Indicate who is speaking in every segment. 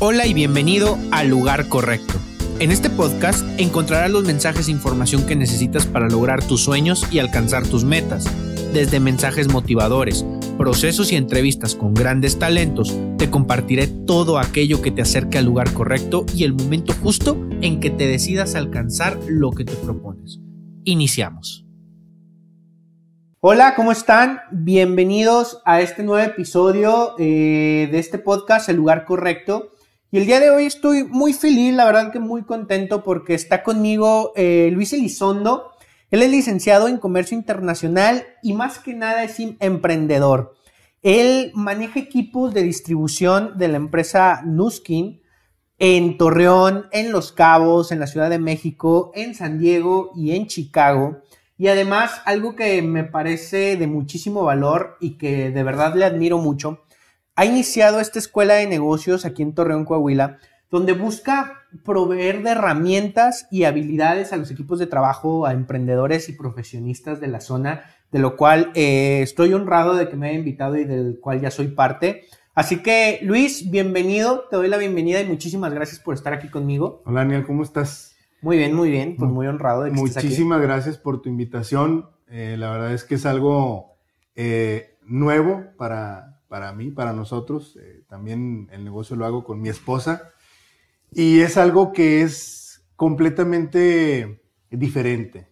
Speaker 1: Hola y bienvenido al lugar correcto. En este podcast encontrarás los mensajes e información que necesitas para lograr tus sueños y alcanzar tus metas. Desde mensajes motivadores, procesos y entrevistas con grandes talentos, te compartiré todo aquello que te acerque al lugar correcto y el momento justo en que te decidas alcanzar lo que te propones. Iniciamos. Hola, ¿cómo están? Bienvenidos a este nuevo episodio eh, de este podcast, El lugar correcto. Y el día de hoy estoy muy feliz, la verdad que muy contento porque está conmigo eh, Luis Elizondo. Él es licenciado en Comercio Internacional y más que nada es emprendedor. Él maneja equipos de distribución de la empresa Nuskin en Torreón, en Los Cabos, en la Ciudad de México, en San Diego y en Chicago. Y además, algo que me parece de muchísimo valor y que de verdad le admiro mucho, ha iniciado esta escuela de negocios aquí en Torreón, Coahuila, donde busca proveer de herramientas y habilidades a los equipos de trabajo, a emprendedores y profesionistas de la zona, de lo cual eh, estoy honrado de que me haya invitado y del cual ya soy parte. Así que, Luis, bienvenido, te doy la bienvenida y muchísimas gracias por estar aquí conmigo.
Speaker 2: Hola, Daniel, ¿cómo estás?
Speaker 1: Muy bien, muy bien, pues muy honrado de que
Speaker 2: Muchísimas gracias por tu invitación. Eh, la verdad es que es algo eh, nuevo para, para mí, para nosotros. Eh, también el negocio lo hago con mi esposa. Y es algo que es completamente diferente.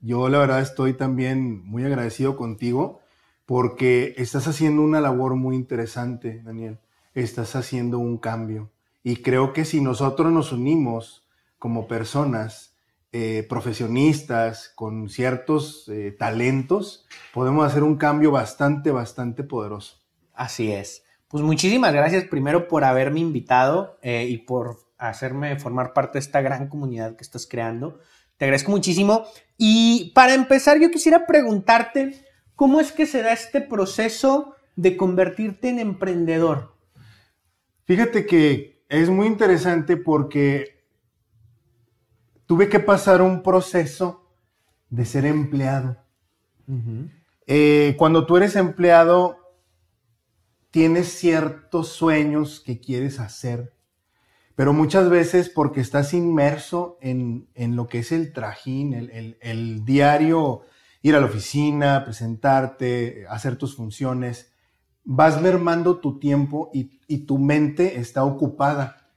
Speaker 2: Yo la verdad estoy también muy agradecido contigo porque estás haciendo una labor muy interesante, Daniel. Estás haciendo un cambio. Y creo que si nosotros nos unimos como personas, eh, profesionistas, con ciertos eh, talentos, podemos hacer un cambio bastante, bastante poderoso.
Speaker 1: Así es. Pues muchísimas gracias primero por haberme invitado eh, y por hacerme formar parte de esta gran comunidad que estás creando. Te agradezco muchísimo. Y para empezar, yo quisiera preguntarte, ¿cómo es que se da este proceso de convertirte en emprendedor?
Speaker 2: Fíjate que es muy interesante porque tuve que pasar un proceso de ser empleado. Eh, cuando tú eres empleado, tienes ciertos sueños que quieres hacer, pero muchas veces porque estás inmerso en, lo que es el trajín, el, diario, ir a la oficina, presentarte, hacer tus funciones, vas mermando tu tiempo y, y tu mente está ocupada.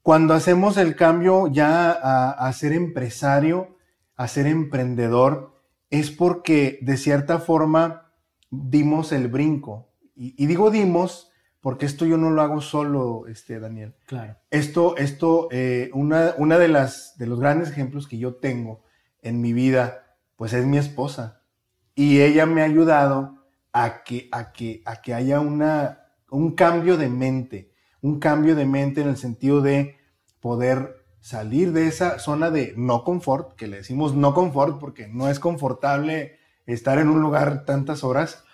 Speaker 2: Cuando hacemos el cambio ya a, a ser empresario, a ser emprendedor, es porque de cierta forma dimos el brinco, y, digo dimos porque esto yo no lo hago solo, este, Daniel.
Speaker 1: Claro.
Speaker 2: Esto, esto, eh, una, una de las, de los grandes ejemplos que yo tengo en mi vida, pues es mi esposa. Y ella me ha ayudado a que, a que, a que haya una, un cambio de mente, un cambio de mente en el sentido de poder salir de esa zona de no confort, que le decimos no confort porque no es confortable estar en un lugar tantas horas,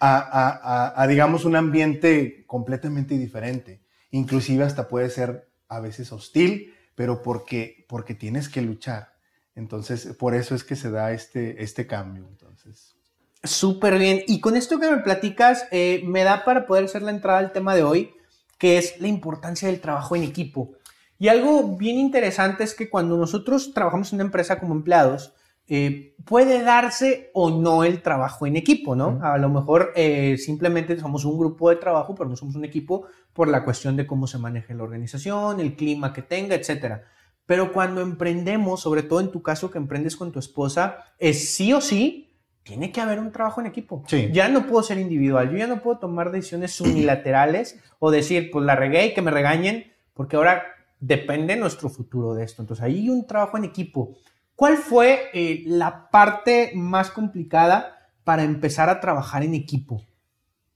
Speaker 2: a, digamos, un ambiente completamente diferente. Inclusive hasta puede ser a veces hostil, pero porque, porque tienes que luchar. Entonces, por eso es que se da este, este cambio. Entonces.
Speaker 1: Súper bien. Y con esto que me platicas, eh, me da para poder hacer la entrada al tema de hoy, que es la importancia del trabajo en equipo. Y algo bien interesante es que cuando nosotros trabajamos en una empresa como empleados, eh, puede darse o no el trabajo en equipo, ¿no? A lo mejor eh, simplemente somos un grupo de trabajo, pero no somos un equipo por la cuestión de cómo se maneja la organización, el clima que tenga, etcétera. Pero cuando emprendemos, sobre todo en tu caso que emprendes con tu esposa, es sí o sí, tiene que haber un trabajo en equipo. Ya no puedo ser individual, yo ya no puedo tomar decisiones unilaterales o decir, pues la regué y que me regañen, porque ahora depende nuestro futuro de esto. Entonces, hay un trabajo en equipo. ¿Cuál fue eh, la parte más complicada para empezar a trabajar en equipo?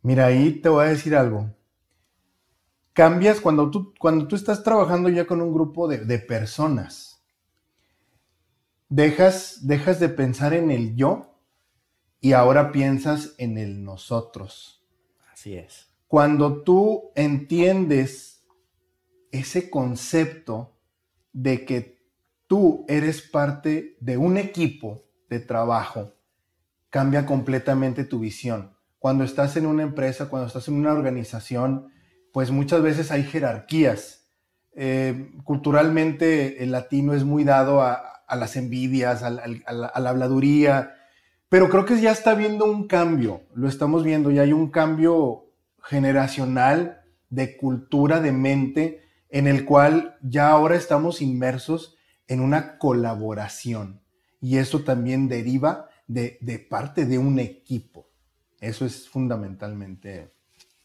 Speaker 2: Mira, ahí te voy a decir algo. Cambias cuando tú, cuando tú estás trabajando ya con un grupo de, personas. Dejas, dejas de pensar en el yo y ahora piensas en el nosotros.
Speaker 1: Así es.
Speaker 2: Cuando tú entiendes ese concepto de que tú eres parte de un equipo de trabajo, cambia completamente tu visión. Cuando estás en una empresa, cuando estás en una organización, pues muchas veces hay jerarquías. Eh, culturalmente el latino es muy dado a, las envidias, a, la, habladuría, pero creo que ya está habiendo un cambio, lo estamos viendo, ya hay un cambio generacional de cultura, de mente, en el cual ya ahora estamos inmersos en una colaboración. Y eso también deriva de, de parte de un equipo. Eso es fundamentalmente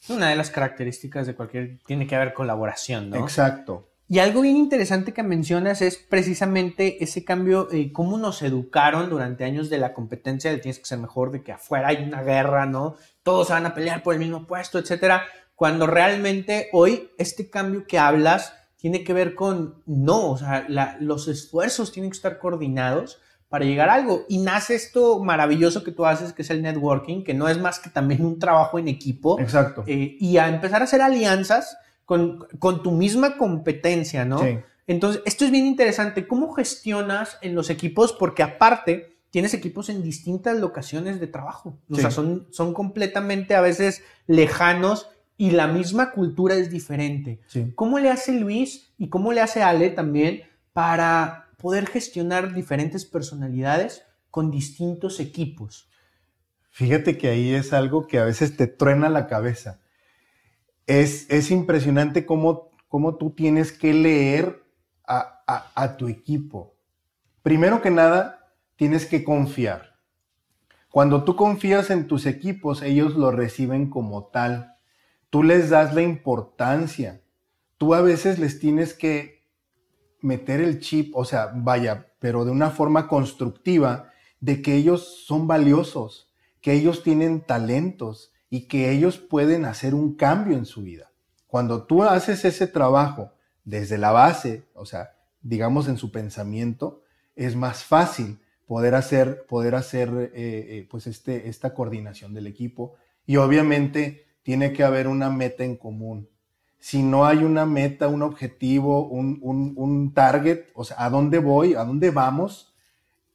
Speaker 1: una de las características de cualquier, tiene que haber colaboración, ¿no?
Speaker 2: Exacto.
Speaker 1: Y algo bien interesante que mencionas es precisamente ese cambio, eh, cómo nos educaron durante años de la competencia de tienes que ser mejor, de que afuera hay una guerra, ¿no? Todos se van a pelear por el mismo puesto, etcétera. Cuando realmente hoy este cambio que hablas tiene que ver con no, o sea, los esfuerzos tienen que estar coordinados para llegar a algo. Y nace esto maravilloso que tú haces, que es el networking, que no es más que también un trabajo en equipo.
Speaker 2: Exacto.
Speaker 1: Eh, y a empezar a hacer alianzas con, tu misma competencia, ¿no? Sí. Entonces, esto es bien interesante. ¿Cómo gestionas en los equipos? Porque aparte, tienes equipos en distintas locaciones de trabajo. O sea, son, son completamente a veces lejanos y la misma cultura es diferente. Sí. ¿Cómo le hace Luis y cómo le hace Ale también para poder gestionar diferentes personalidades con distintos equipos.
Speaker 2: Fíjate que ahí es algo que a veces te truena la cabeza. Es, es impresionante cómo, cómo, tú tienes que leer a, a tu equipo. Primero que nada, tienes que confiar. Cuando tú confías en tus equipos, ellos lo reciben como tal. Tú les das la importancia. Tú a veces les tienes que meter el chip, o sea, vaya, pero de una forma constructiva, de que ellos son valiosos, que ellos tienen talentos y que ellos pueden hacer un cambio en su vida. Cuando tú haces ese trabajo desde la base, o sea, digamos en su pensamiento, es más fácil poder hacer, poder hacer eh, eh, pues este, esta coordinación del equipo. Y obviamente tiene que haber una meta en común si no hay una meta, un objetivo, un, target, o sea, a dónde voy, a dónde vamos,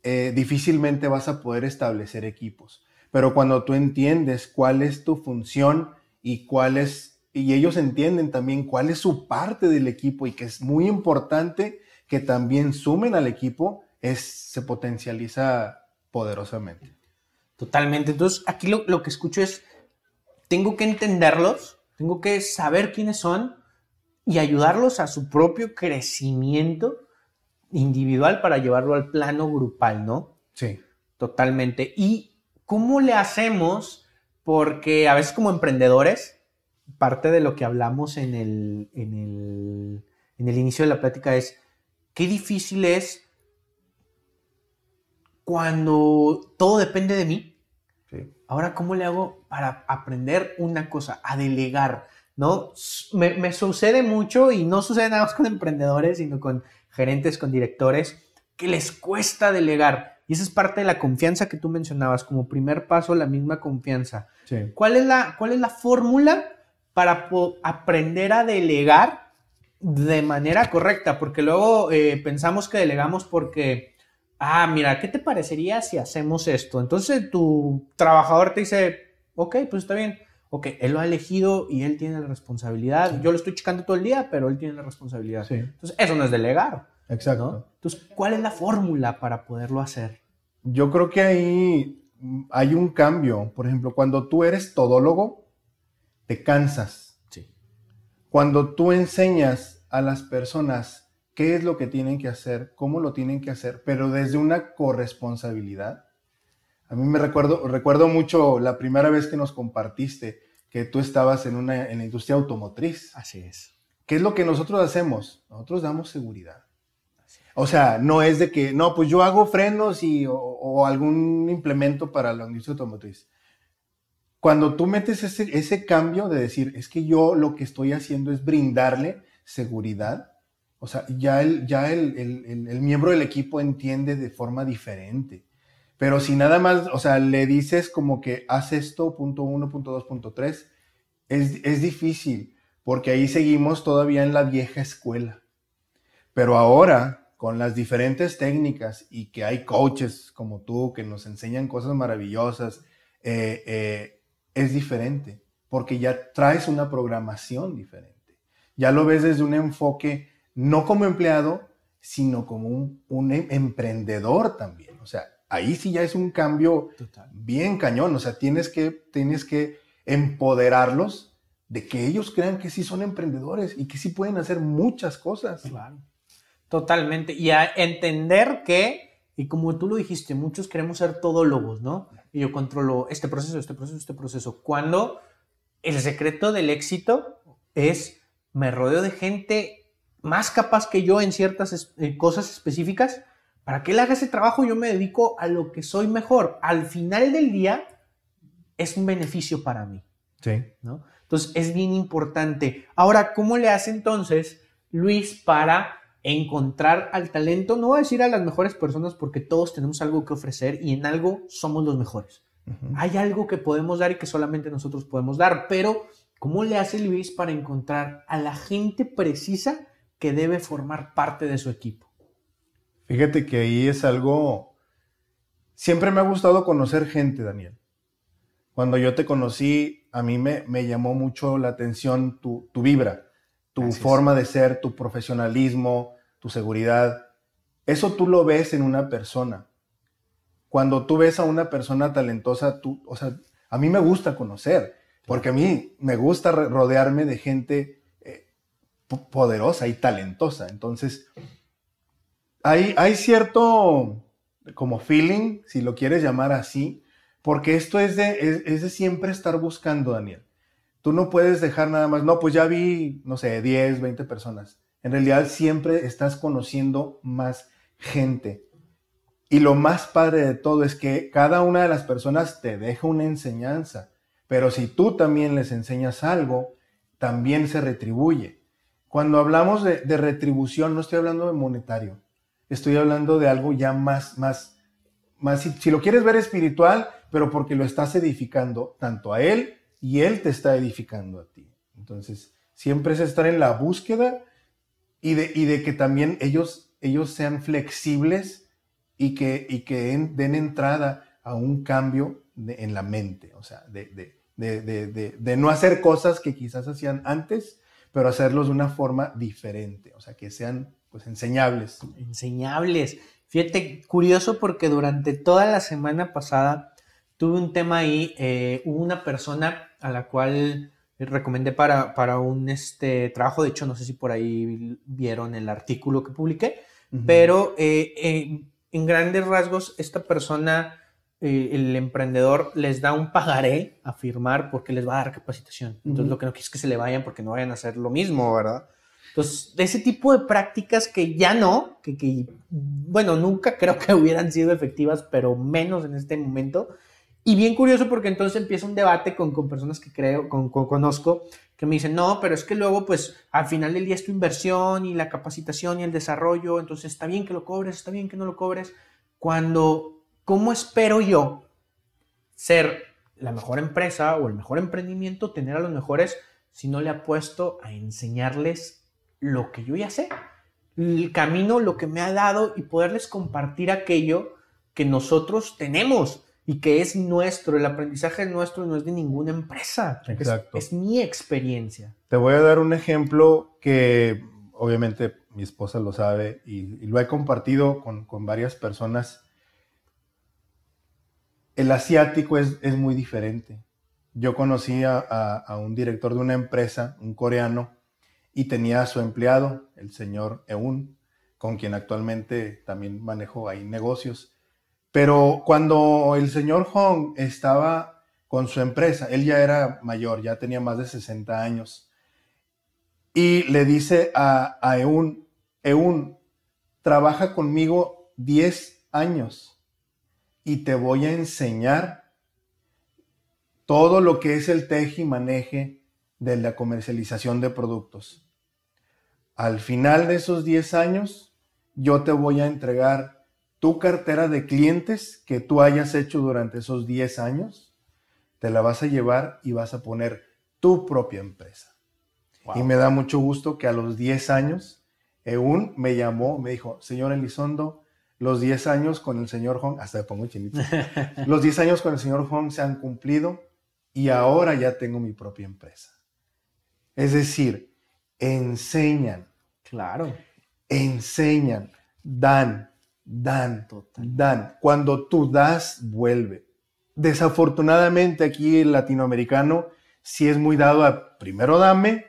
Speaker 2: eh, difícilmente vas a poder establecer equipos. Pero cuando tú entiendes cuál es tu función y cuál es, y ellos entienden también cuál es su parte del equipo y que es muy importante que también sumen al equipo, es, se potencializa poderosamente.
Speaker 1: Totalmente. Entonces, aquí lo, lo que escucho es, tengo que entenderlos, tengo que saber quiénes son y ayudarlos a su propio crecimiento individual para llevarlo al plano grupal, ¿no?
Speaker 2: Sí.
Speaker 1: Totalmente. ¿Y cómo le hacemos? Porque a veces como emprendedores, parte de lo que hablamos en el, en el, en el inicio de la plática es qué difícil es cuando todo depende de mí Ahora, ¿cómo le hago para aprender una cosa? A delegar, ¿no? Me, sucede mucho y no sucede nada más con emprendedores, sino con gerentes, con directores, que les cuesta delegar. Y esa es parte de la confianza que tú mencionabas, como primer paso, la misma confianza. ¿Cuál es la, cuál es la fórmula para aprender a delegar de manera correcta? Porque luego eh, pensamos que delegamos porque ah, mira, ¿qué te parecería si hacemos esto? Entonces tu trabajador te dice, ok, pues está bien. Ok, él lo ha elegido y él tiene la responsabilidad. Yo lo estoy checando todo el día, pero él tiene la responsabilidad. Entonces, eso no es delegar.
Speaker 2: Exacto.
Speaker 1: Entonces, ¿cuál es la fórmula para poderlo hacer?
Speaker 2: Yo creo que ahí hay un cambio. Por ejemplo, cuando tú eres todólogo, te cansas.
Speaker 1: Sí.
Speaker 2: Cuando tú enseñas a las personas qué es lo que tienen que hacer, cómo lo tienen que hacer, pero desde una corresponsabilidad. A mí me recuerdo, recuerdo mucho la primera vez que nos compartiste que tú estabas en, una, en la industria automotriz.
Speaker 1: Así es.
Speaker 2: ¿Qué es lo que nosotros hacemos? Nosotros damos seguridad. O sea, no es de que, no, pues yo hago frenos y, o, algún implemento para la industria automotriz. Cuando tú metes ese, ese cambio de decir, es que yo lo que estoy haciendo es brindarle seguridad, o sea, ya, el, ya el, miembro del equipo entiende de forma diferente. Pero si nada más, o sea, le dices como que haz esto, punto uno, punto dos, punto tres, es, es difícil, porque ahí seguimos todavía en la vieja escuela. Pero ahora, con las diferentes técnicas y que hay coaches como tú que nos enseñan cosas maravillosas, eh, eh, es diferente, porque ya traes una programación diferente. Ya lo ves desde un enfoque no como empleado, sino como un, em, emprendedor también. O sea, ahí sí ya es un cambio bien cañón. O sea, tienes que, tienes que empoderarlos de que ellos crean que sí son emprendedores y que sí pueden hacer muchas cosas.
Speaker 1: Claro. Totalmente. Y a entender que, y como tú lo dijiste, muchos queremos ser todólogos, ¿no? Y yo controlo este proceso, este proceso, este proceso. Cuando el secreto del éxito es, me rodeo de gente más capaz que yo en ciertas eh, cosas específicas, para que él haga ese trabajo yo me dedico a lo que soy mejor. Al final del día es un beneficio para mí.
Speaker 2: Sí.
Speaker 1: ¿no? Entonces es bien importante. Ahora, ¿cómo le hace entonces Luis para encontrar al talento, no voy a decir a las mejores personas porque todos tenemos algo que ofrecer y en algo somos los mejores. Hay algo que podemos dar y que solamente nosotros podemos dar, pero ¿cómo le hace Luis para encontrar a la gente precisa que debe formar parte de su equipo?
Speaker 2: Fíjate que ahí es algo... Siempre me ha gustado conocer gente, Daniel. Cuando yo te conocí, a mí me, me llamó mucho la atención tu, tu vibra tu forma de ser, tu profesionalismo, tu seguridad. Eso tú lo ves en una persona. Cuando tú ves a una persona talentosa, tú, o sea, a mí me gusta conocer, porque a mí me gusta rodearme de gente eh, poderosa y talentosa. Entonces, hay, cierto como feeling, si lo quieres llamar así, porque esto es de, de siempre estar buscando, Daniel. Tú no puedes dejar nada más, no, pues ya vi, no sé, 10, 20 personas. En realidad siempre estás conociendo más gente. Y lo más padre de todo es que cada una de las personas te deja una enseñanza. Pero si tú también les enseñas algo, también se retribuye. Cuando hablamos de, retribución, no estoy hablando de monetario. Estoy hablando de algo ya más, más, más, si lo quieres ver espiritual, pero porque lo estás edificando tanto a él y Él te está edificando a ti. Entonces, siempre es estar en la búsqueda y de, de que también ellos, ellos sean flexibles y que, y que den entrada a un cambio en la mente, o sea, de, de, no hacer cosas que quizás hacían antes, pero hacerlos de una forma diferente, o sea, que sean pues enseñables.
Speaker 1: Enseñables. Fíjate, curioso porque durante toda la semana pasada tuve un tema ahí, eh, hubo una persona a la cual recomendé para, para, un este, trabajo, de hecho no sé si por ahí vieron el artículo que publiqué, pero eh, eh, en grandes rasgos esta persona, el emprendedor, les da un pagaré a firmar porque les va a dar capacitación. Entonces lo que no quiero es que se le vayan porque no vayan a hacer lo mismo, ¿verdad? Entonces, ese tipo de prácticas que ya no, que, que bueno, nunca creo que hubieran sido efectivas, pero menos en este momento, y bien curioso porque entonces empieza un debate con, con personas que creo, con, conozco, que me dicen, no, pero es que luego, pues, al final del día es tu inversión y la capacitación y el desarrollo, entonces está bien que lo cobres, está bien que no lo cobres. Cuando, ¿cómo espero yo ser la mejor empresa o el mejor emprendimiento, tener a los mejores, si no le apuesto a enseñarles lo que yo ya sé? El camino, lo que me ha dado y poderles compartir aquello que nosotros tenemos y que es nuestro, el aprendizaje es nuestro, no es de ninguna empresa.
Speaker 2: Exacto.
Speaker 1: Es, mi experiencia.
Speaker 2: Te voy a dar un ejemplo que obviamente mi esposa lo sabe y, lo he compartido con, varias personas. El asiático es, muy diferente. Yo conocí a, a, un director de una empresa, un coreano, y tenía a su empleado, el señor Eun, con quien actualmente también manejo ahí negocios. Pero cuando el señor Hong estaba con su empresa, él ya era mayor, ya tenía más de 60 años, y le dice a, a Eun, Eun, trabaja conmigo 10 años y te voy a enseñar todo lo que es el teje y maneje de la comercialización de productos. Al final de esos 10 años, yo te voy a entregar tu cartera de clientes que tú hayas hecho durante esos 10 años, te la vas a llevar y vas a poner tu propia empresa. Y me da mucho gusto que a los 10 años, Eun me llamó, me dijo, señor Elizondo, los 10 años con el señor Hong, hasta le pongo chinito, los 10 años con el señor Hong se han cumplido y ahora ya tengo mi propia empresa. Es decir, enseñan.
Speaker 1: Claro.
Speaker 2: Enseñan, dan, dan, dan. Cuando tú das, vuelve. Desafortunadamente aquí el latinoamericano sí es muy dado a primero dame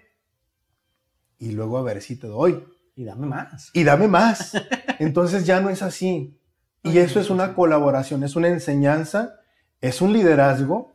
Speaker 2: y luego a ver si te doy.
Speaker 1: Y dame más.
Speaker 2: Y dame más. Entonces ya no es así. Y eso es una colaboración, es una enseñanza, es un liderazgo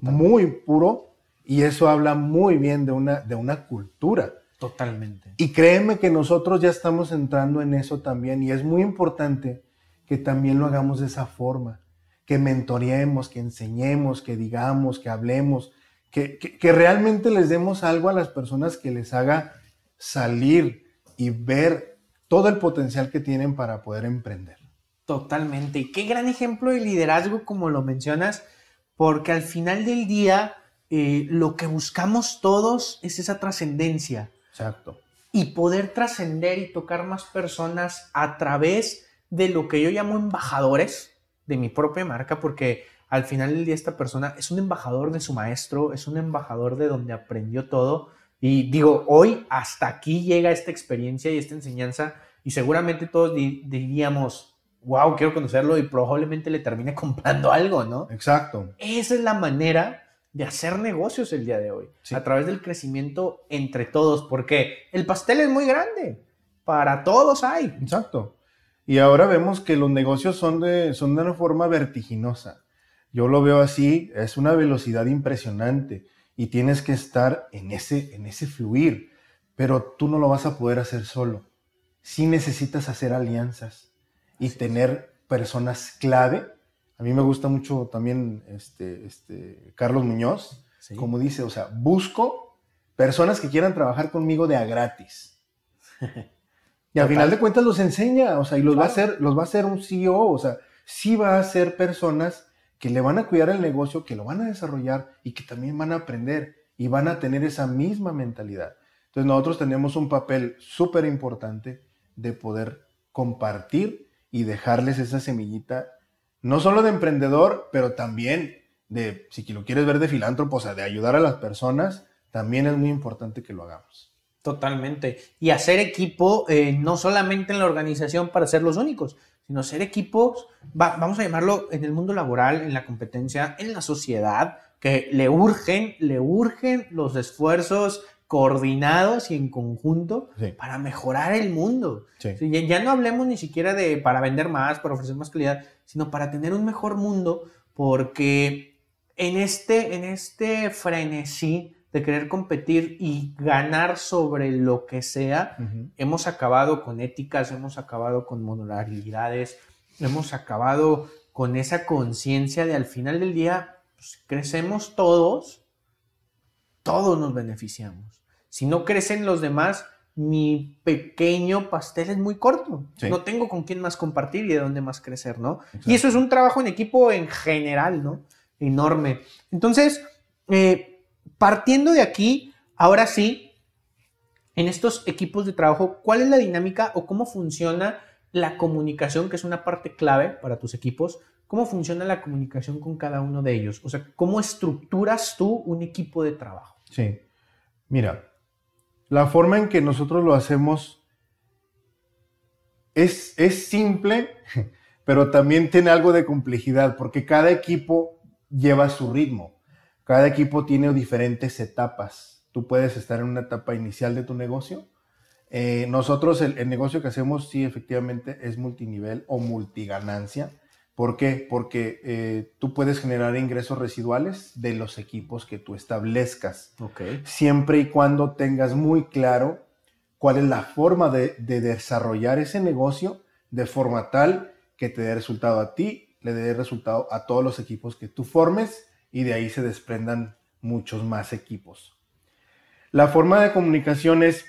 Speaker 2: muy puro y eso habla muy bien de una, de una cultura.
Speaker 1: Totalmente.
Speaker 2: Y créeme que nosotros ya estamos entrando en eso también y es muy importante que también lo hagamos de esa forma, que mentoreemos, que enseñemos, que digamos, que hablemos, que, que realmente les demos algo a las personas que les haga salir y ver todo el potencial que tienen para poder emprender.
Speaker 1: Totalmente. Y qué gran ejemplo de liderazgo como lo mencionas, porque al final del día eh, lo que buscamos todos es esa trascendencia.
Speaker 2: Exacto.
Speaker 1: Y poder trascender y tocar más personas a través de lo que yo llamo embajadores de mi propia marca, porque al final del día esta persona es un embajador de su maestro, es un embajador de donde aprendió todo. Y digo, hoy hasta aquí llega esta experiencia y esta enseñanza y seguramente todos diríamos, wow, quiero conocerlo y probablemente le termine comprando algo, ¿no?
Speaker 2: Exacto.
Speaker 1: Esa es la manera de hacer negocios el día de hoy, a través del crecimiento entre todos, porque el pastel es muy grande, para todos hay.
Speaker 2: Exacto. Y ahora vemos que los negocios son de, son de una forma vertiginosa. Yo lo veo así, es una velocidad impresionante y tienes que estar en ese, en ese fluir, pero tú no lo vas a poder hacer solo. Sí necesitas hacer alianzas y tener personas clave. A mí me gusta mucho también este, este Carlos Muñoz, como dice, o sea, busco personas que quieran trabajar conmigo de a gratis. y al final de cuentas los enseña, o sea, y los va a hacer, los va a hacer un CEO, o sea, sí va a ser personas que le van a cuidar el negocio, que lo van a desarrollar y que también van a aprender y van a tener esa misma mentalidad. Entonces nosotros tenemos un papel súper importante de poder compartir y dejarles esa semillita, no solo de emprendedor, pero también de, si lo quieres ver de filántropo, o sea, de ayudar a las personas, también es muy importante que lo hagamos.
Speaker 1: Totalmente. Y hacer equipo, eh, no solamente en la organización para ser los únicos, sino ser equipos, vamos a llamarlo en el mundo laboral, en la competencia, en la sociedad, que le urgen, le urgen los esfuerzos coordinados y en conjunto para mejorar el mundo. ya, no hablemos ni siquiera de para vender más, para ofrecer más calidad, sino para tener un mejor mundo, porque en este, en este frenesí de querer competir y ganar sobre lo que sea, hemos acabado con éticas, hemos acabado con modularidades, hemos acabado con esa conciencia de al final del día, pues, crecemos todos, todos nos beneficiamos. Si no crecen los demás, mi pequeño pastel es muy corto. No tengo con quién más compartir y de dónde más crecer, ¿no? Y eso es un trabajo en equipo en general, ¿no? Enorme. Entonces, eh, partiendo de aquí, ahora sí, en estos equipos de trabajo, ¿cuál es la dinámica o cómo funciona la comunicación, que es una parte clave para tus equipos? ¿Cómo funciona la comunicación con cada uno de ellos? O sea, ¿cómo estructuras tú un equipo de trabajo?
Speaker 2: Sí. Mira, la forma en que nosotros lo hacemos es, es simple, pero también tiene algo de complejidad, porque cada equipo lleva su ritmo. Cada equipo tiene diferentes etapas. Tú puedes estar en una etapa inicial de tu negocio. Eh, nosotros el, el, negocio que hacemos sí efectivamente es multinivel o multiganancia. ¿Por qué? Porque eh, tú puedes generar ingresos residuales de los equipos que tú establezcas. Siempre y cuando tengas muy claro cuál es la forma de, desarrollar ese negocio de forma tal que te dé resultado a ti, le dé resultado a todos los equipos que tú formes y de ahí se desprendan muchos más equipos. La forma de comunicación es,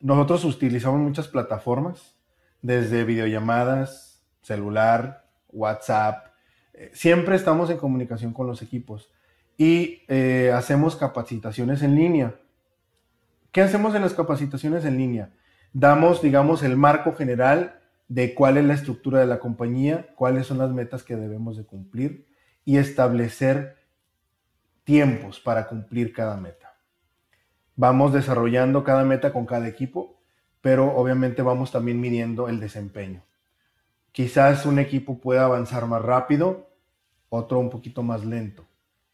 Speaker 2: nosotros utilizamos muchas plataformas, desde videollamadas, celular, WhatsApp. Eh, siempre estamos en comunicación con los equipos y eh, hacemos capacitaciones en línea. ¿Qué hacemos en las capacitaciones en línea? Damos, digamos, el marco general de cuál es la estructura de la compañía, cuáles son las metas que debemos de cumplir y establecer tiempos para cumplir cada meta. Vamos desarrollando cada meta con cada equipo, pero obviamente vamos también midiendo el desempeño. Quizás un equipo pueda avanzar más rápido, otro un poquito más lento,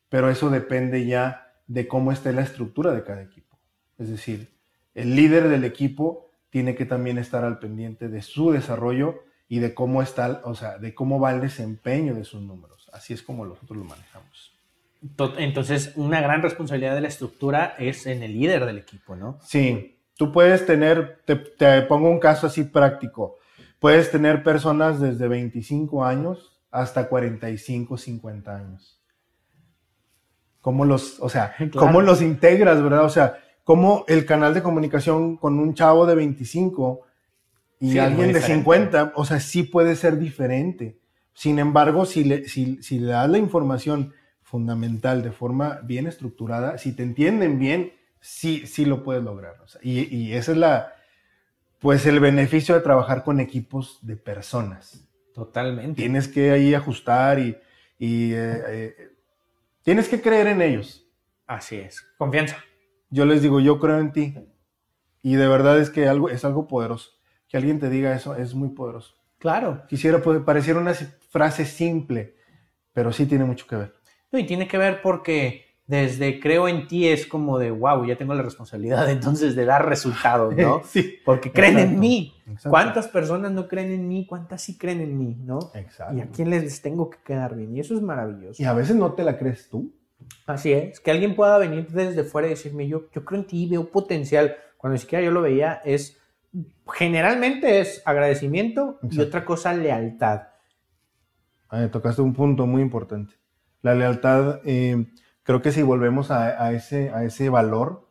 Speaker 2: pero eso depende ya de cómo esté la estructura de cada equipo. Es decir, el líder del equipo tiene que también estar al pendiente de su desarrollo y de cómo está, o sea, de cómo va el desempeño de sus números. Así es como nosotros lo manejamos.
Speaker 1: Entonces, una gran responsabilidad de la estructura es en el líder del equipo, ¿no?
Speaker 2: Sí, tú puedes tener, te, te pongo un caso así práctico, puedes tener personas desde 25 años hasta 45, 50 años. ¿Cómo los, o sea, cómo los integras, verdad? O sea, cómo el canal de comunicación con un chavo de 25 y alguien de 50, o sea, sí puede ser diferente. Sin embargo, si le, si, si le das la información fundamental de forma bien estructurada, si te entienden bien, sí, sí lo puedes lograr. y, y ese es la, pues el beneficio de trabajar con equipos de personas.
Speaker 1: Totalmente.
Speaker 2: Tienes que ahí ajustar y, y eh, eh, tienes que creer en ellos.
Speaker 1: Así es. Confianza.
Speaker 2: Yo les digo, yo creo en ti. Y de verdad es que algo, es algo poderoso. Que alguien te diga eso es muy poderoso.
Speaker 1: Claro.
Speaker 2: Quisiera pues, pareciera una frase simple, pero sí tiene mucho que ver.
Speaker 1: No, y tiene que ver porque desde creo en ti es como de, wow, ya tengo la responsabilidad entonces de dar resultados, ¿no?
Speaker 2: sí.
Speaker 1: Porque creen en mí. ¿Cuántas personas no creen en mí? ¿Cuántas sí creen en mí, no?
Speaker 2: Exacto.
Speaker 1: Y a quién les tengo que quedar bien. Y eso es maravilloso.
Speaker 2: Y a veces no te la crees tú.
Speaker 1: Así es. Que alguien pueda venir desde fuera y decirme, yo, yo creo en ti, veo potencial. Cuando ni siquiera yo lo veía, es generalmente es agradecimiento y otra cosa, lealtad.
Speaker 2: Ah, tocaste un punto muy importante. La lealtad, eh, creo que si volvemos a, ese, a ese valor,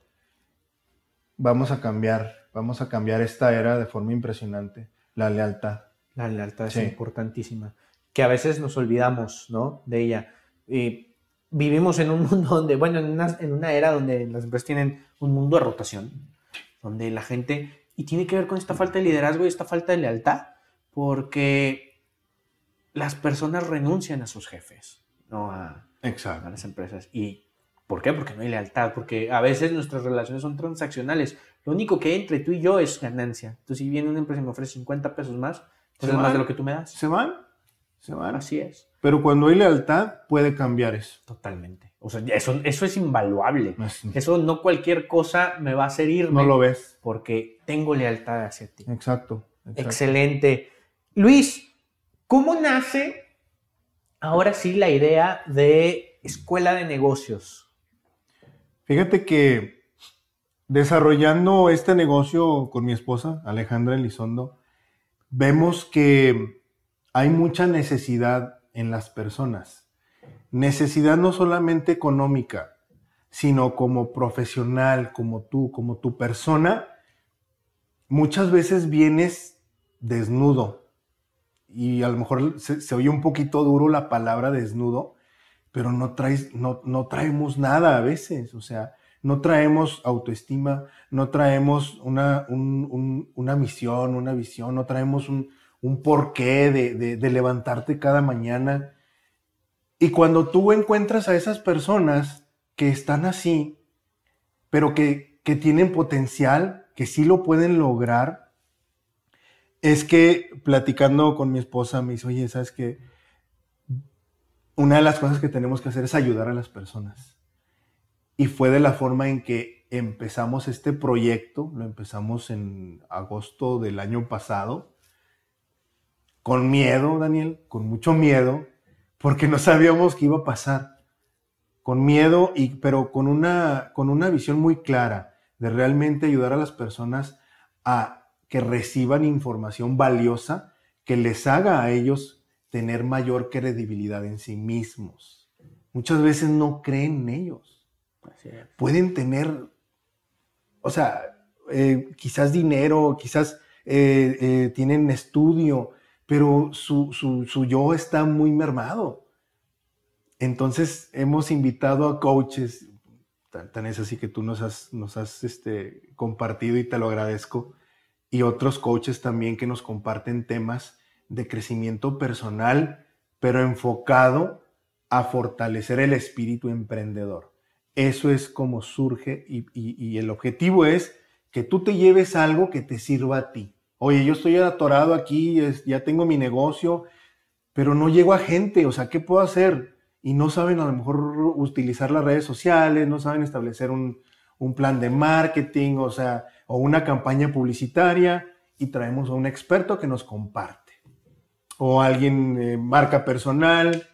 Speaker 2: vamos a cambiar, vamos a cambiar esta era de forma impresionante. La lealtad.
Speaker 1: La lealtad es importantísima. Que a veces nos olvidamos, ¿no? De ella. Y vivimos en un mundo donde, bueno, en una, en una era donde las empresas tienen un mundo de rotación, donde la gente y tiene que ver con esta falta de liderazgo y esta falta de lealtad, porque las personas renuncian a sus jefes, no a,
Speaker 2: Exacto.
Speaker 1: las empresas. ¿Y por qué? Porque no hay lealtad, porque a veces nuestras relaciones son transaccionales. Lo único que hay entre tú y yo es ganancia. Entonces, si viene una empresa y me ofrece 50 pesos más, pues es más de lo que tú me das.
Speaker 2: Se van, se van.
Speaker 1: Así es.
Speaker 2: Pero cuando hay lealtad, puede cambiar eso.
Speaker 1: Totalmente. O sea, eso, eso es invaluable. Eso no cualquier cosa me va a hacer irme.
Speaker 2: No lo ves.
Speaker 1: Porque tengo lealtad hacia ti.
Speaker 2: Exacto,
Speaker 1: Excelente. Luis, ¿cómo nace ahora sí la idea de escuela de negocios?
Speaker 2: Fíjate que desarrollando este negocio con mi esposa, Alejandra Elizondo, vemos que hay mucha necesidad en las personas. Necesidad no solamente económica, sino como profesional, como tú, como tu persona. Muchas veces vienes desnudo y a lo mejor se, oye un poquito duro la palabra desnudo, pero no, traes, no, no traemos nada a veces, o sea, no traemos autoestima, no traemos una, una misión, una visión, no traemos un, un porqué de, levantarte cada mañana. Y cuando tú encuentras a esas personas que están así, pero que, que tienen potencial, que sí lo pueden lograr, es que platicando con mi esposa me dice, oye, ¿sabes qué? Una de las cosas que tenemos que hacer es ayudar a las personas. Y fue de la forma en que empezamos este proyecto, lo empezamos en agosto del año pasado, con miedo, Daniel, con mucho miedo, porque no sabíamos qué iba a pasar. Con miedo, y, pero con una, con una visión muy clara de realmente ayudar a las personas a que reciban información valiosa que les haga a ellos tener mayor credibilidad en sí mismos. Muchas veces no creen en ellos. Pueden tener, o sea, eh, quizás dinero, quizás eh, eh, tienen estudio, pero su, su, yo está muy mermado. Entonces hemos invitado a coaches, tan, es así que tú nos has, nos has este, compartido y te lo agradezco, y otros coaches también que nos comparten temas de crecimiento personal, pero enfocado a fortalecer el espíritu emprendedor. Eso es como surge y, el objetivo es que tú te lleves algo que te sirva a ti. Oye, yo estoy atorado aquí, ya tengo mi negocio, pero no llego a gente, o sea, ¿qué puedo hacer? Y no saben a lo mejor utilizar las redes sociales, no saben establecer un, un plan de marketing, o sea, o una campaña publicitaria y traemos a un experto que nos comparte. O alguien, eh, marca personal,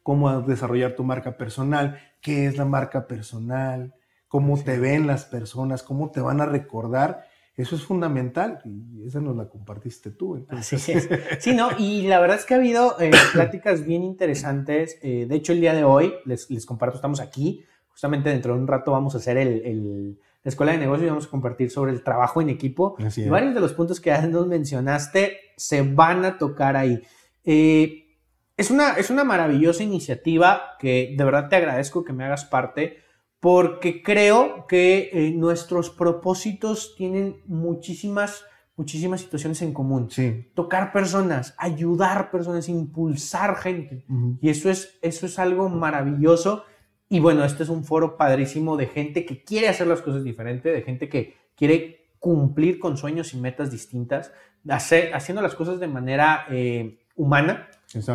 Speaker 2: cómo desarrollar tu marca personal, qué es la marca personal, cómo te ven las personas, cómo te van a recordar. Eso es fundamental y esa nos la compartiste tú.
Speaker 1: Así es. Sí, ¿no? Y la verdad es que ha habido eh, pláticas bien interesantes. Eh, de hecho, el día de hoy, les, les, comparto, estamos aquí. Justamente dentro de un rato vamos a hacer el, la escuela de negocios y vamos a compartir sobre el trabajo en equipo. Y varios de los puntos que nos mencionaste se van a tocar ahí. Eh, es una, es una maravillosa iniciativa que de verdad te agradezco que me hagas parte porque creo que eh, nuestros propósitos tienen muchísimas, muchísimas situaciones en común.
Speaker 2: Sí.
Speaker 1: Tocar personas, ayudar personas, impulsar gente. Y eso es, eso es algo maravilloso. Y bueno, este es un foro padrísimo de gente que quiere hacer las cosas diferente, de gente que quiere cumplir con sueños y metas distintas, hacer, haciendo las cosas de manera eh, humana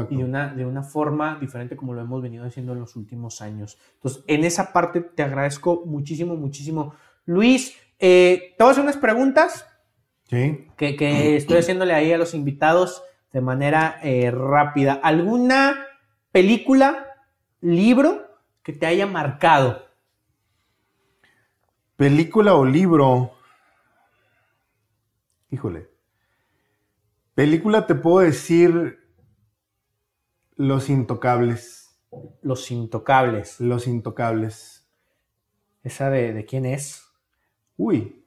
Speaker 1: y de una, de una forma diferente como lo hemos venido haciendo en los últimos años. Entonces, en esa parte te agradezco muchísimo, muchísimo. Luis, eh, te voy a hacer unas preguntas
Speaker 2: que,
Speaker 1: que, estoy haciéndole ahí a los invitados de manera eh, rápida. ¿Alguna película, libro que te haya marcado?
Speaker 2: Película o libro. Híjole. Película te puedo decir Los Intocables.
Speaker 1: Los Intocables.
Speaker 2: Los Intocables.
Speaker 1: ¿Esa de, quién es?
Speaker 2: Uy,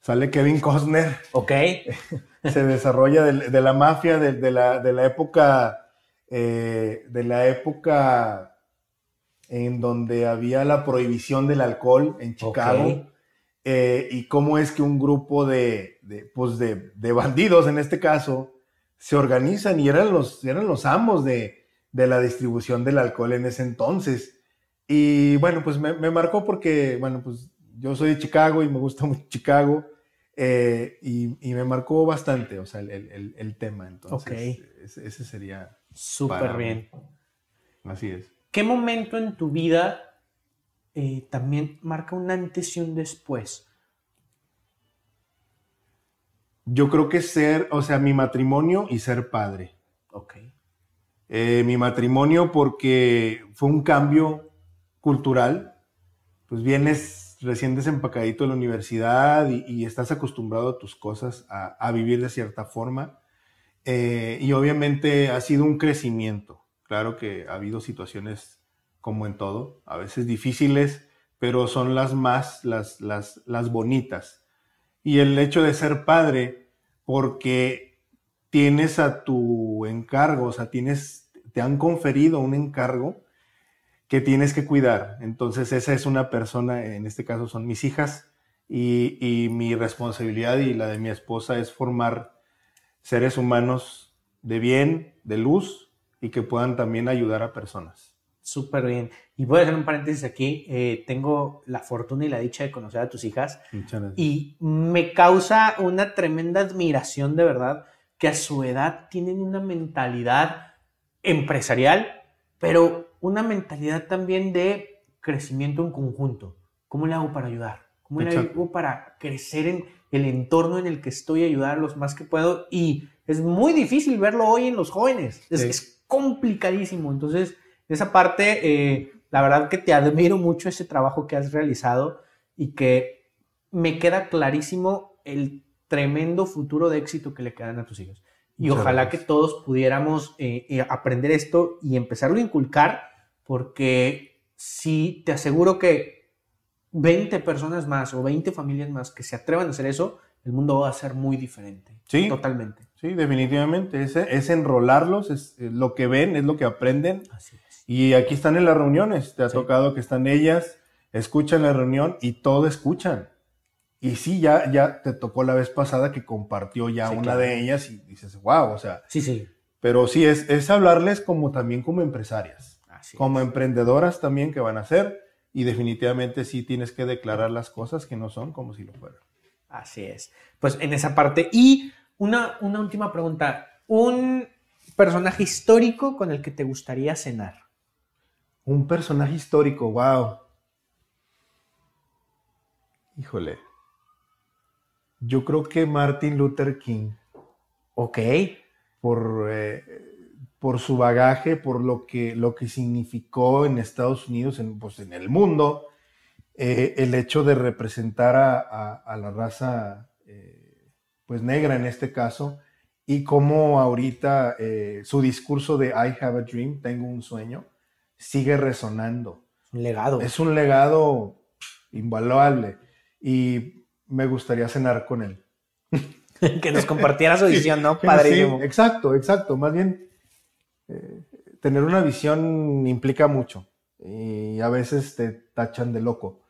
Speaker 2: sale Kevin Costner.
Speaker 1: Ok.
Speaker 2: Se desarrolla de, la mafia de, la, de la, época, eh, de la época en donde había la prohibición del alcohol en Chicago. Eh, y cómo es que un grupo de, pues de, bandidos, en este caso, se organizan y eran los, eran los amos de, la distribución del alcohol en ese entonces. Y bueno, pues me, marcó porque, bueno, pues yo soy de Chicago y me gusta mucho Chicago. Eh, y, me marcó bastante, o sea, el, tema. Entonces, ese, sería.
Speaker 1: Súper bien.
Speaker 2: Así es.
Speaker 1: ¿Qué momento en tu vida eh, también marca un antes y un después?
Speaker 2: Yo creo que ser, o sea, mi matrimonio y ser padre.
Speaker 1: Ok.
Speaker 2: Eh, mi matrimonio porque fue un cambio cultural. Pues vienes recién desempacadito de la universidad y, estás acostumbrado a tus cosas, a, vivir de cierta forma. Eh, y obviamente ha sido un crecimiento. Claro que ha habido situaciones como en todo, a veces difíciles, pero son las más, las, las, las bonitas. Y el hecho de ser padre, porque tienes a tu encargo, o sea, tienes, te han conferido un encargo que tienes que cuidar. Entonces esa es una persona, en este caso son mis hijas, y, y mi responsabilidad y la de mi esposa es formar seres humanos de bien, de luz, y que puedan también ayudar a personas.
Speaker 1: Súper bien. Y voy a hacer un paréntesis aquí. Eh, tengo la fortuna y la dicha de conocer a tus hijas. Y me causa una tremenda admiración, de verdad, que a su edad tienen una mentalidad empresarial, pero una mentalidad también de crecimiento en conjunto. ¿Cómo le hago para ayudar? ¿Cómo le hago para crecer en el entorno en el que estoy, ayudar a los más que puedo? Y es muy difícil verlo hoy en los jóvenes. Es, es complicadísimo. Entonces, esa parte, eh, la verdad que te admiro mucho ese trabajo que has realizado y que me queda clarísimo el tremendo futuro de éxito que le quedan a tus hijos. Y ojalá que todos pudiéramos eh, eh, aprender esto y empezarlo a inculcar, porque si te aseguro que 20 personas más o 20 familias más que se atrevan a hacer eso, el mundo va a ser muy diferente.
Speaker 2: Sí.
Speaker 1: Totalmente.
Speaker 2: Sí, definitivamente. Es, es enrolarlos, es, lo que ven, es lo que aprenden.
Speaker 1: Así
Speaker 2: y aquí están en las reuniones, te ha tocado que están ellas, escuchan la reunión y todo escuchan. Y sí, ya, ya te tocó la vez pasada que compartió ya una de ellas y dices, wow, o sea.
Speaker 1: Sí, sí.
Speaker 2: Pero sí, es, es hablarles como también como empresarias. como emprendedoras también que van a ser y definitivamente sí tienes que declarar las cosas que no son como si lo fueran.
Speaker 1: Así es. Pues en esa parte. Y una, una última pregunta. ¿Un personaje histórico con el que te gustaría cenar?
Speaker 2: Un personaje histórico, wow. Híjole. Yo creo que Martin Luther King.
Speaker 1: Ok.
Speaker 2: Por, eh, por su bagaje, por lo que, lo que significó en Estados Unidos, en, pues en el mundo, eh, el hecho de representar a, la raza pues negra en este caso, y cómo ahorita su discurso de I have a dream, tengo un sueño, sigue resonando.
Speaker 1: Un legado.
Speaker 2: Es un legado invaluable y me gustaría cenar con él.
Speaker 1: que nos compartiera su visión, ¿no? Padrísimo.
Speaker 2: Sí, exacto, exacto. Más bien, eh, tener una visión implica mucho y a veces te tachan de loco.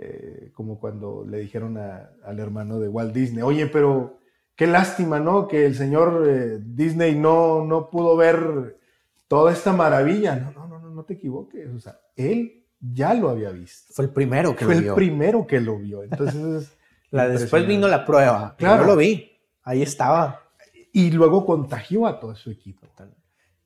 Speaker 2: Eh, como cuando le dijeron al hermano de Walt Disney, oye, pero qué lástima, ¿no? Que el señor eh, Disney no, no pudo ver toda esta maravilla. No, no, no, no, no te equivoques. O sea, él ya lo había visto.
Speaker 1: Fue el primero que
Speaker 2: lo vio. Fue el primero que lo vio. Entonces.
Speaker 1: la, después vino la prueba. Claro. Yo lo vi. Ahí estaba.
Speaker 2: Y luego contagió a todo su equipo.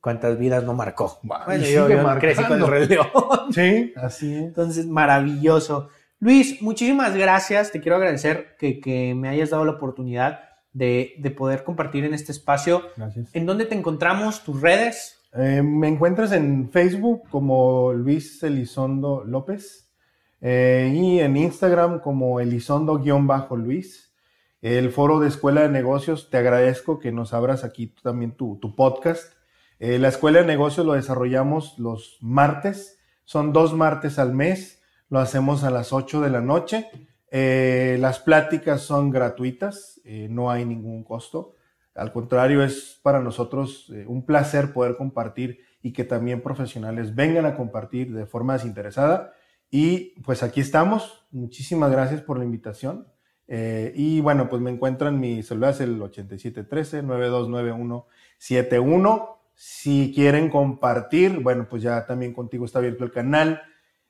Speaker 1: ¿Cuántas vidas no marcó?
Speaker 2: bueno, yo,
Speaker 1: crecí con el Rey León.
Speaker 2: Sí, así
Speaker 1: Entonces, maravilloso. Luis, muchísimas gracias. Te quiero agradecer que, que me hayas dado la oportunidad de, de, poder compartir en este espacio.
Speaker 2: Gracias.
Speaker 1: ¿En dónde te encontramos? ¿Tus redes?
Speaker 2: Eh, me encuentras en Facebook como Luis Elizondo López eh, y en Instagram como Elizondo-Luis. El foro de Escuela de Negocios, te agradezco que nos abras aquí también tu, podcast. Eh, la Escuela de Negocios lo desarrollamos los martes, son dos martes al mes, lo hacemos a las 8 de la noche. las pláticas son gratuitas, no hay ningún costo. Al contrario, es para nosotros eh, un placer poder compartir y que también profesionales vengan a compartir de forma desinteresada. Y pues aquí estamos. Muchísimas gracias por la invitación. Eh, y bueno, pues me encuentran mi celular es el 8713-929171. Si quieren compartir, bueno, pues ya también contigo está abierto el canal.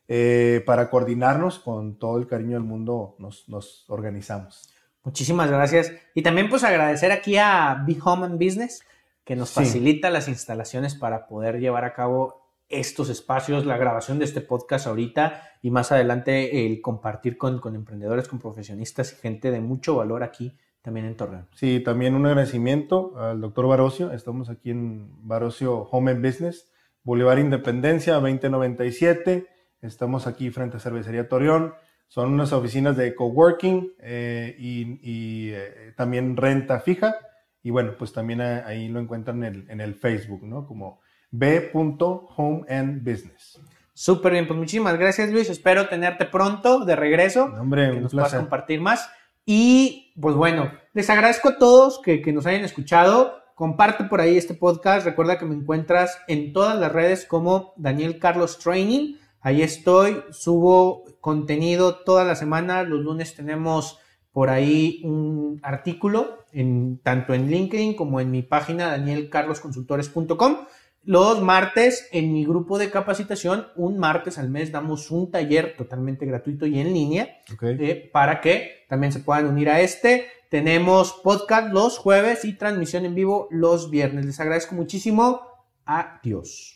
Speaker 2: Eh, para coordinarnos con todo el cariño del mundo nos, nos organizamos.
Speaker 1: Muchísimas gracias. Y también pues agradecer aquí a Big Home and Business que nos facilita las instalaciones para poder llevar a cabo estos espacios, la grabación de este podcast ahorita y más adelante el compartir con, con emprendedores, con profesionistas y gente de mucho valor aquí también en Torreón.
Speaker 2: Sí, también un agradecimiento al doctor Barocio. Estamos aquí en Barocio Home and Business, Boulevard Independencia 2097. Estamos aquí frente a Cervecería Torreón. Son unas oficinas de coworking eh, y, eh, también renta fija. Y bueno, pues también ahí lo encuentran en el, en el Facebook, ¿no? Como b.home and business.
Speaker 1: Súper bien, pues muchísimas gracias Luis. Espero tenerte pronto de regreso.
Speaker 2: Hombre,
Speaker 1: que nos puedas compartir más. Y pues bueno, les agradezco a todos que, que nos hayan escuchado. Comparte por ahí este podcast. Recuerda que me encuentras en todas las redes como Daniel Carlos Training. Ahí estoy, subo contenido toda la semana. Los lunes tenemos por ahí un artículo, en, tanto en LinkedIn como en mi página danielcarlosconsultores.com. Los martes en mi grupo de capacitación, un martes al mes damos un taller totalmente gratuito y en línea eh, para que también se puedan unir a este. Tenemos podcast los jueves y transmisión en vivo los viernes. Les agradezco muchísimo. Adiós.